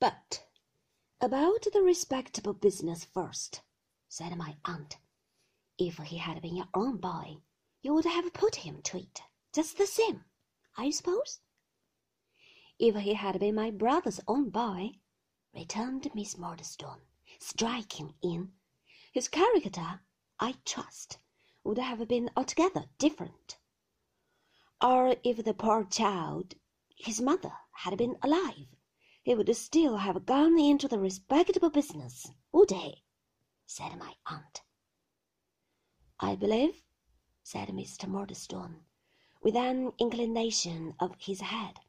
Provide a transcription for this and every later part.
But about the respectable business first, said my aunt. If he had been your own boy, you would have put him to it just the same, I suppose? If he had been my brother's own boy, returned Miss Murdstone, striking in, his character, I trust, would have been altogether different. Or if the poor child, his mother, had been alive, he would still have gone into the respectable business, would he? said my aunt. I believe, said Mr. Murdstone, with an inclination of his head,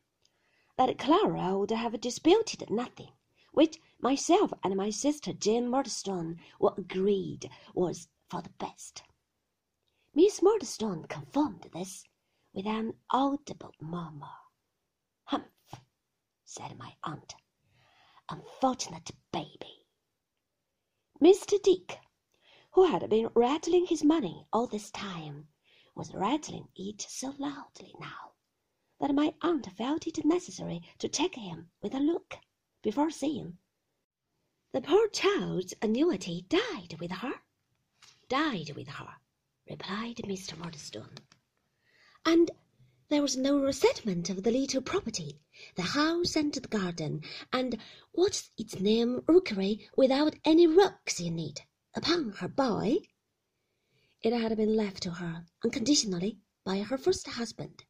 that Clara would have disputed nothing which myself and my sister Jane Murdstone were agreed was for the best. Miss Murdstone confirmed this with an audible murmur. Said my aunt. Unfortunate baby. Mr. Dick, who had been rattling his money all this time, was rattling it so loudly now that my aunt felt it necessary to check him with a look before saying, The poor child's annuity died with her. Died with her, replied Mr. Murdstone. And there was no resettlement of the little property, the house and the garden, and what's its name rookery without any rooks in it, upon her boy. It had been left to her unconditionally by her first husband.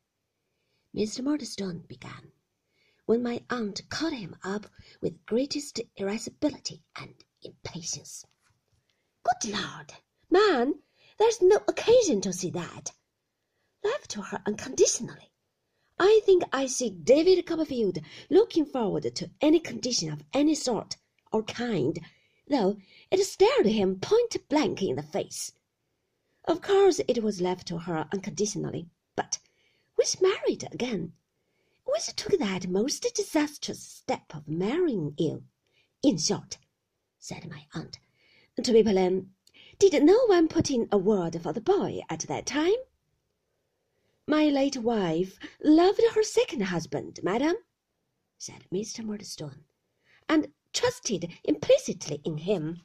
Mr. Murdstone began when my aunt caught him up with greatest irascibility and impatience. Good Lord, man, there's no occasion to see that. Left to her unconditionally. I think I see David Copperfield looking forward to any condition of any sort or kind, though it stared him point blank in the face. Of course it was left to her unconditionally, but which married again which took that most disastrous step of marrying you. In short, said my aunt, to be plain, did no one put in a word for the boy at that time? My late wife loved her second husband, madam, said Mr. Murdstone, and trusted implicitly in him.